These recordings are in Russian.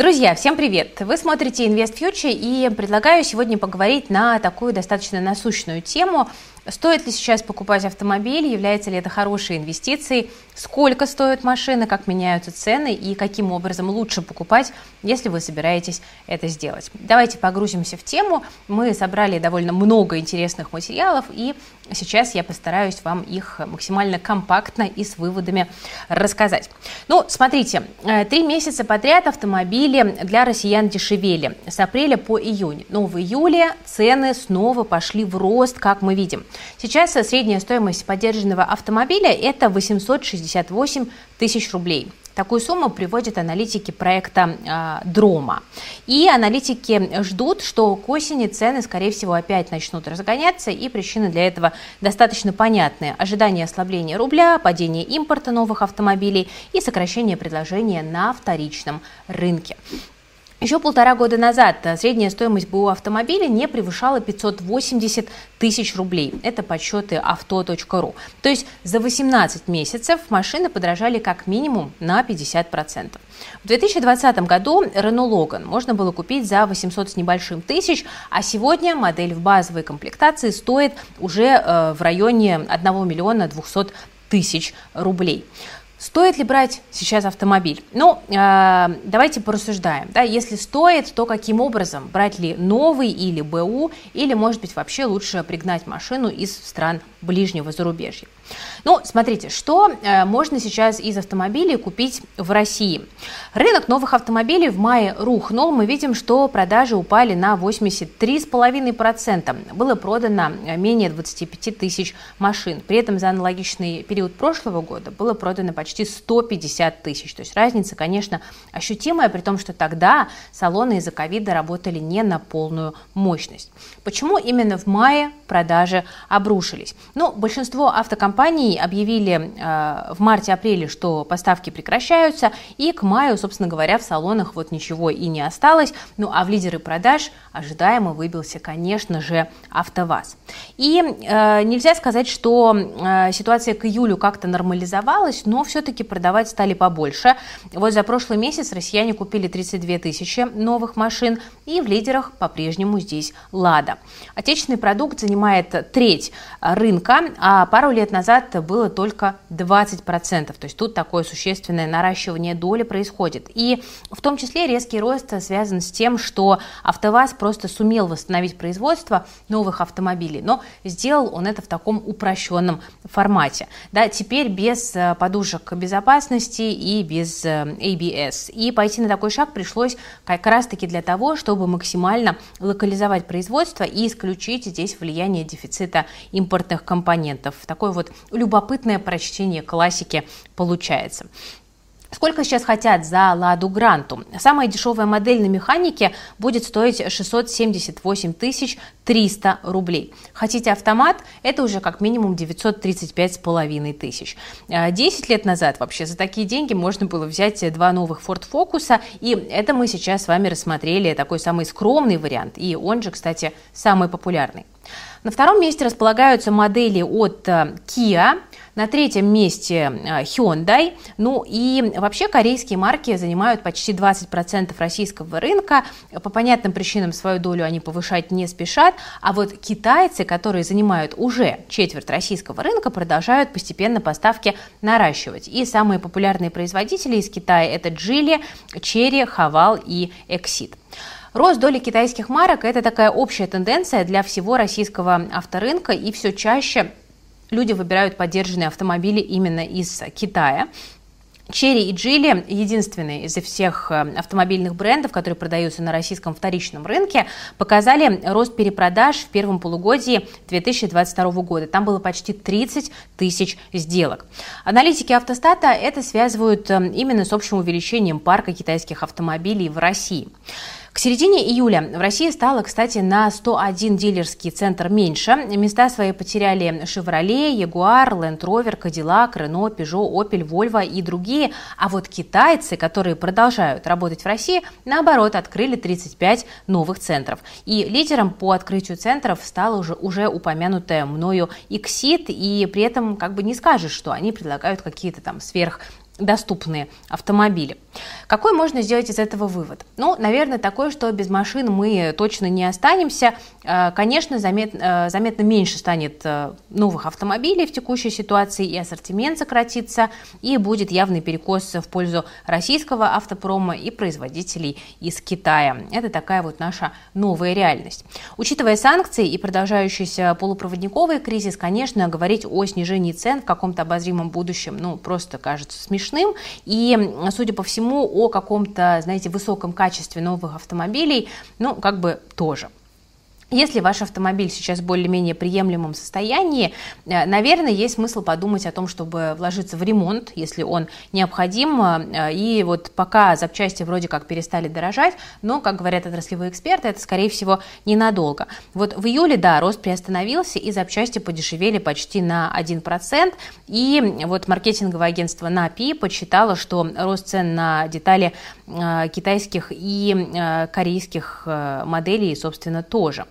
Друзья, всем привет! Вы смотрите Invest Future и предлагаю сегодня поговорить на такую достаточно насущную тему – Стоит ли сейчас покупать автомобиль? Является ли это хорошей инвестицией? Сколько стоят машины? Как меняются цены? И каким образом лучше покупать, если вы собираетесь это сделать? Давайте погрузимся в тему. Мы собрали довольно много интересных материалов, и сейчас я постараюсь вам их максимально компактно и с выводами рассказать. Ну, смотрите, э, три месяца подряд автомобили для россиян дешевели с апреля по июнь. Но в июле цены снова пошли в рост, как мы видим. Сейчас средняя стоимость поддержанного автомобиля – это 868 тысяч рублей. Такую сумму приводят аналитики проекта э, Дрома. И аналитики ждут, что к осени цены, скорее всего, опять начнут разгоняться, и причины для этого достаточно понятны. Ожидание ослабления рубля, падение импорта новых автомобилей и сокращение предложения на вторичном рынке. Еще полтора года назад э, средняя стоимость БУ автомобиля не превышала 580 тысяч рублей. Это подсчеты авто.ру. То есть за 18 месяцев машины подорожали как минимум на 50%. В 2020 году Renault Logan можно было купить за 800 с небольшим тысяч, а сегодня модель в базовой комплектации стоит уже э, в районе 1 миллиона 200 тысяч рублей. Стоит ли брать сейчас автомобиль? Ну, э, давайте порассуждаем. Да, если стоит, то каким образом? Брать ли новый или БУ, или, может быть, вообще лучше пригнать машину из стран ближнего зарубежья? Ну, смотрите, что э, можно сейчас из автомобилей купить в России? Рынок новых автомобилей в мае рухнул. Мы видим, что продажи упали на 83,5%. Было продано э, менее 25 тысяч машин. При этом за аналогичный период прошлого года было продано почти 150 тысяч. То есть разница, конечно, ощутимая, при том, что тогда салоны из-за ковида работали не на полную мощность. Почему именно в мае продажи обрушились? Ну, большинство автокомпаний объявили э, в марте-апреле, что поставки прекращаются, и к маю, собственно говоря, в салонах вот ничего и не осталось. Ну а в лидеры продаж ожидаемо выбился, конечно же, АвтоВАЗ. И э, нельзя сказать, что э, ситуация к июлю как-то нормализовалась, но все-таки продавать стали побольше. Вот за прошлый месяц россияне купили 32 тысячи новых машин, и в лидерах по-прежнему здесь «Лада». Отечественный продукт занимает треть рынка, а пару лет назад было только 20%. То есть тут такое существенное наращивание доли происходит. И в том числе резкий рост связан с тем, что АвтоВАЗ просто сумел восстановить производство новых автомобилей, но сделал он это в таком упрощенном формате. Да, теперь без э, подушек безопасности и без э, ABS. И пойти на такой шаг пришлось как раз-таки для того, чтобы максимально локализовать производство и исключить здесь влияние дефицита импортных компонентов. Такой вот любопытное прочтение классики получается. Сколько сейчас хотят за Ладу Гранту? Самая дешевая модель на механике будет стоить 678 300 рублей. Хотите автомат? Это уже как минимум 935 с половиной тысяч. 10 лет назад вообще за такие деньги можно было взять два новых Ford Focus, и это мы сейчас с вами рассмотрели такой самый скромный вариант, и он же, кстати, самый популярный. На втором месте располагаются модели от э, Kia, на третьем месте э, Hyundai. Ну и вообще корейские марки занимают почти 20% российского рынка. По понятным причинам свою долю они повышать не спешат. А вот китайцы, которые занимают уже четверть российского рынка, продолжают постепенно поставки наращивать. И самые популярные производители из Китая это Geely, Cherry, Haval и Exit. Рост доли китайских марок – это такая общая тенденция для всего российского авторынка, и все чаще люди выбирают поддержанные автомобили именно из Китая. Черри и Джили единственные из всех э, автомобильных брендов, которые продаются на российском вторичном рынке, показали рост перепродаж в первом полугодии 2022 года. Там было почти 30 тысяч сделок. Аналитики автостата это связывают э, именно с общим увеличением парка китайских автомобилей в России. К середине июля в России стало, кстати, на 101 дилерский центр меньше. Места свои потеряли Chevrolet, Jaguar, Land Rover, Cadillac, Renault, Peugeot, Opel, Volvo и другие. А вот китайцы, которые продолжают работать в России, наоборот, открыли 35 новых центров. И лидером по открытию центров стала уже, уже упомянутая мною Exit, и при этом как бы не скажешь, что они предлагают какие-то там сверх доступные автомобили. Какой можно сделать из этого вывод? Ну, наверное, такой, что без машин мы точно не останемся. Э, конечно, замет, э, заметно меньше станет э, новых автомобилей в текущей ситуации, и ассортимент сократится, и будет явный перекос в пользу российского автопрома и производителей из Китая. Это такая вот наша новая реальность. Учитывая санкции и продолжающийся полупроводниковый кризис, конечно, говорить о снижении цен в каком-то обозримом будущем, ну, просто кажется смешным. И, судя по всему, о каком-то, знаете, высоком качестве новых автомобилей, ну, как бы тоже. Если ваш автомобиль сейчас в более-менее приемлемом состоянии, э, наверное, есть смысл подумать о том, чтобы вложиться в ремонт, если он необходим. Э, и вот пока запчасти вроде как перестали дорожать, но, как говорят отраслевые эксперты, это, скорее всего, ненадолго. Вот в июле, да, рост приостановился, и запчасти подешевели почти на 1%. И вот маркетинговое агентство NAPI подсчитало, что рост цен на детали э, китайских и корейских моделей, собственно, тоже.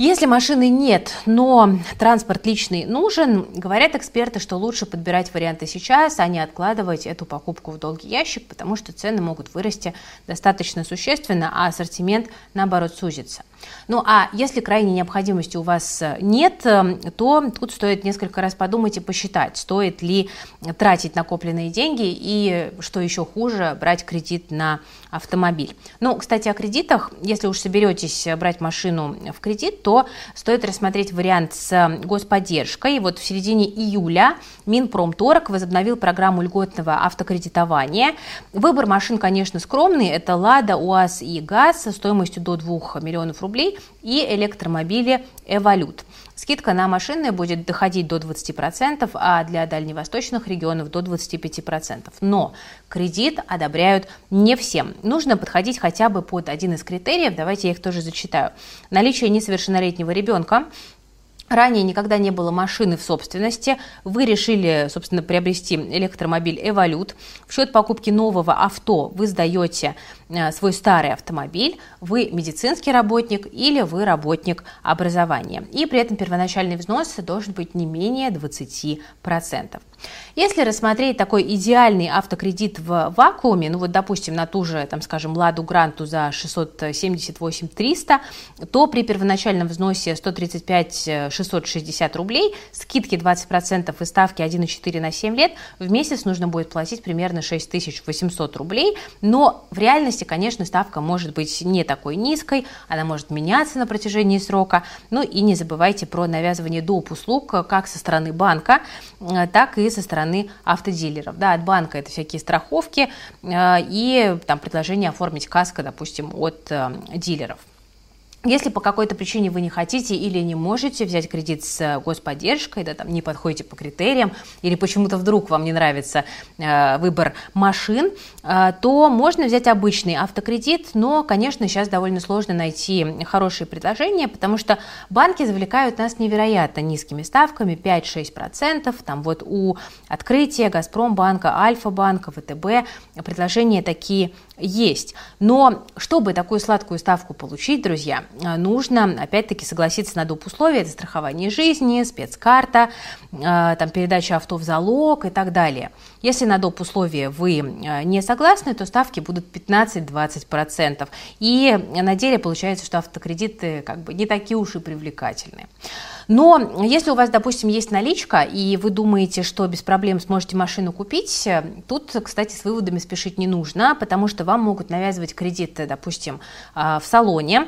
Если машины нет, но транспорт личный нужен, говорят эксперты, что лучше подбирать варианты сейчас, а не откладывать эту покупку в долгий ящик, потому что цены могут вырасти достаточно существенно, а ассортимент, наоборот, сузится. Ну а если крайней необходимости у вас э, нет, э, то тут стоит несколько раз подумать и посчитать, стоит ли тратить накопленные деньги и, что еще хуже, брать кредит на автомобиль. Ну, кстати, о кредитах. Если уж соберетесь брать машину в кредит, то стоит рассмотреть вариант с господдержкой. Вот в середине июля Минпромторг возобновил программу льготного автокредитования. Выбор машин, конечно, скромный. Это «Лада», «УАЗ» и «ГАЗ» стоимостью до 2 миллионов рублей рублей и электромобили «Эволют». Скидка на машины будет доходить до 20%, а для дальневосточных регионов до 25%. Но кредит одобряют не всем. Нужно подходить хотя бы под один из критериев. Давайте я их тоже зачитаю. Наличие несовершеннолетнего ребенка, Ранее никогда не было машины в собственности. Вы решили, собственно, приобрести электромобиль «Эволют». В счет покупки нового авто вы сдаете Э, свой старый автомобиль, вы медицинский работник или вы работник образования. И при этом первоначальный взнос должен быть не менее 20%. Если рассмотреть такой идеальный автокредит в вакууме, ну вот, допустим, на ту же, там, скажем, Ладу Гранту за 678 300, то при первоначальном взносе 135 660 рублей, скидки 20% и ставки 1,4 на 7 лет, в месяц нужно будет платить примерно 6800 рублей, но в реальности конечно, ставка может быть не такой низкой, она может меняться на протяжении срока. Ну и не забывайте про навязывание доп. услуг как со стороны банка, э, так и со стороны автодилеров. Да, от банка это всякие страховки э, и там предложение оформить каско, допустим, от э, дилеров. Если по какой-то причине вы не хотите или не можете взять кредит с господдержкой, да, там не подходите по критериям, или почему-то вдруг вам не нравится э, выбор машин, э, то можно взять обычный автокредит, но, конечно, сейчас довольно сложно найти хорошие предложения, потому что банки завлекают нас невероятно низкими ставками, 5-6%, там вот у Открытия, Газпромбанка, Альфа-банка, ВТБ предложения такие есть. Но чтобы такую сладкую ставку получить, друзья, э, нужно опять-таки согласиться на доп. условия. Это страхование жизни, спецкарта, э, там, передача авто в залог и так далее. Если на доп. условия вы не согласны, то ставки будут 15-20%. И на деле получается, что автокредиты как бы не такие уж и привлекательные. Но если у вас, допустим, есть наличка, и вы думаете, что без проблем сможете машину купить, тут, кстати, с выводами спешить не нужно, потому что вам могут навязывать кредиты, допустим, а, в салоне.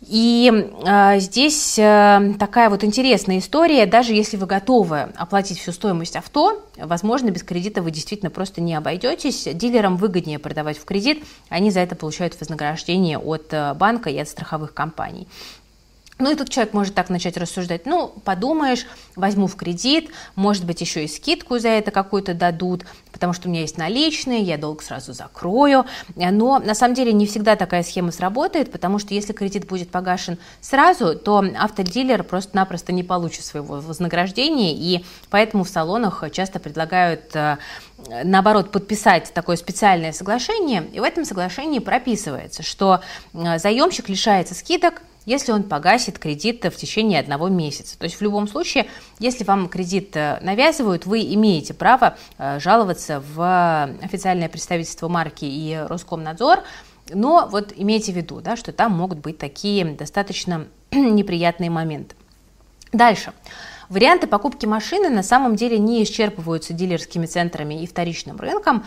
И э, здесь э, такая вот интересная история. Даже если вы готовы оплатить всю стоимость авто, возможно, без кредита вы действительно просто не обойдетесь. Дилерам выгоднее продавать в кредит, они за это получают вознаграждение от э, банка и от страховых компаний. Ну и тут человек может так начать рассуждать, ну, подумаешь, возьму в кредит, может быть, еще и скидку за это какую-то дадут, потому что у меня есть наличные, я долг сразу закрою. Но на самом деле не всегда такая схема сработает, потому что если кредит будет погашен сразу, то автодилер просто-напросто не получит своего вознаграждения, и поэтому в салонах часто предлагают э, наоборот, подписать такое специальное соглашение, и в этом соглашении прописывается, что э, заемщик лишается скидок, если он погасит кредит в течение одного месяца. То есть в любом случае, если вам кредит навязывают, вы имеете право жаловаться в официальное представительство марки и Роскомнадзор, но вот имейте в виду, да, что там могут быть такие достаточно неприятные моменты. Дальше. Варианты покупки машины на самом деле не исчерпываются дилерскими центрами и вторичным рынком.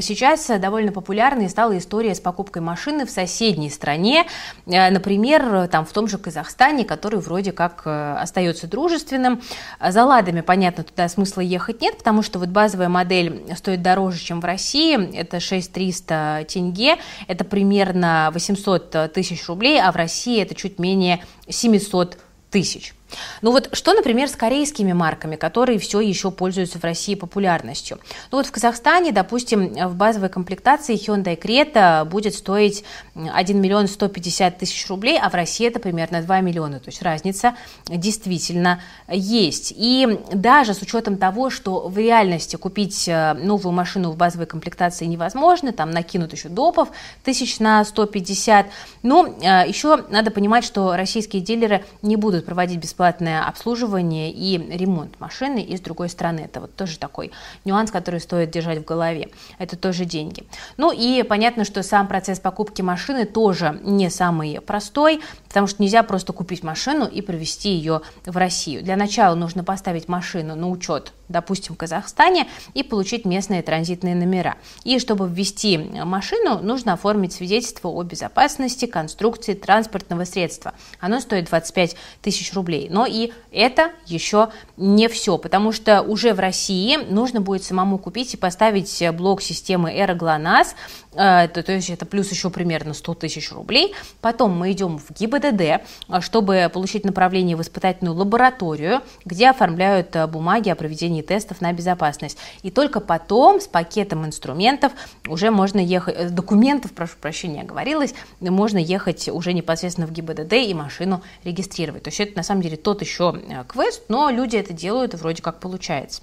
Сейчас довольно популярной стала история с покупкой машины в соседней стране, э, например, там в том же Казахстане, который вроде как э, остается дружественным. За ладами, понятно, туда смысла ехать нет, потому что вот базовая модель стоит дороже, чем в России, это 6300 тенге, это примерно 800 тысяч рублей, а в России это чуть менее 700 тысяч. Ну вот что, например, с корейскими марками, которые все еще пользуются в России популярностью? Ну вот в Казахстане, допустим, в базовой комплектации Hyundai Creta будет стоить 1 миллион 150 тысяч рублей, а в России это примерно 2 миллиона. То есть разница действительно есть. И даже с учетом того, что в реальности купить э, новую машину в базовой комплектации невозможно, там накинут еще допов тысяч на 150, ну, э, еще надо понимать, что российские дилеры не будут проводить бесплатно бесплатное обслуживание и ремонт машины, и с другой стороны, это вот тоже такой нюанс, который стоит держать в голове. Это тоже деньги. Ну и понятно, что сам процесс покупки машины тоже не самый простой, потому что нельзя просто купить машину и привезти ее в Россию. Для начала нужно поставить машину на учет допустим, в Казахстане, и получить местные транзитные номера. И чтобы ввести машину, нужно оформить свидетельство о безопасности конструкции транспортного средства. Оно стоит 25 тысяч рублей. Но и это еще не все, потому что уже в России нужно будет самому купить и поставить блок системы Эра ГЛОНАСС, э, то, есть это плюс еще примерно 100 тысяч рублей. Потом мы идем в ГИБДД, чтобы получить направление в испытательную лабораторию, где оформляют э, бумаги о проведении проведении тестов на безопасность. И только потом с пакетом инструментов уже можно ехать, э, документов, прошу прощения, говорилось, можно ехать уже непосредственно в ГИБДД и машину регистрировать. То есть это на самом деле тот еще э, квест, но люди это делают и вроде как получается.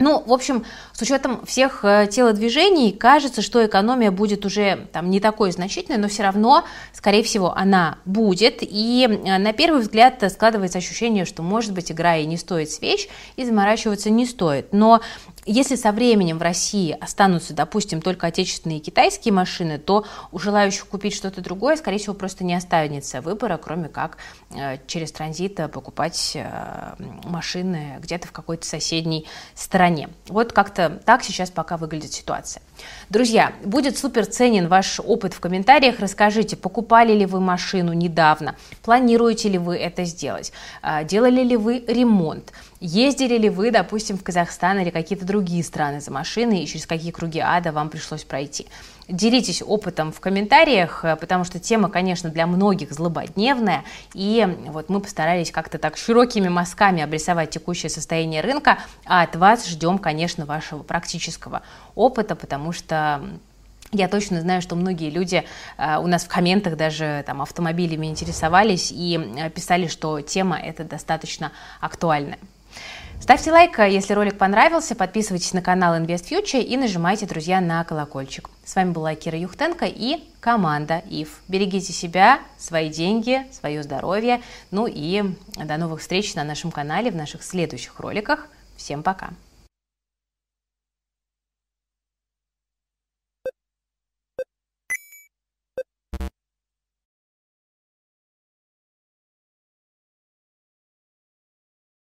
Ну, в общем, с учетом всех э, телодвижений, кажется, что экономия будет уже там не такой значительной, но все равно, скорее всего, она будет. И э, на первый взгляд складывается ощущение, что, может быть, игра и не стоит свеч, и заморачиваться не стоит. Но если со временем в России останутся, допустим, только отечественные и китайские машины, то у желающих купить что-то другое, скорее всего, просто не останется выбора, кроме как э, через транзит покупать э, машины где-то в какой-то соседней стране. Вот как-то так сейчас пока выглядит ситуация. Друзья, будет супер ценен ваш опыт в комментариях. Расскажите, покупали ли вы машину недавно, планируете ли вы это сделать, э, делали ли вы ремонт, Ездили ли вы, допустим, в Казахстан или какие-то другие страны за машиной и через какие круги ада вам пришлось пройти? Делитесь опытом в комментариях, э, потому что тема, конечно, для многих злободневная, и вот мы постарались как-то так широкими мазками обрисовать текущее состояние рынка, а от вас ждем, конечно, вашего практического опыта, потому что я точно знаю, что многие люди э, у нас в комментах даже там автомобилями интересовались и э, писали, что тема эта достаточно актуальная. Ставьте лайк, если ролик понравился, подписывайтесь на канал Invest Future и нажимайте, друзья, на колокольчик. С вами была Кира Юхтенко и команда ИФ. Берегите себя, свои деньги, свое здоровье. Ну и до новых встреч на нашем канале в наших следующих роликах. Всем пока!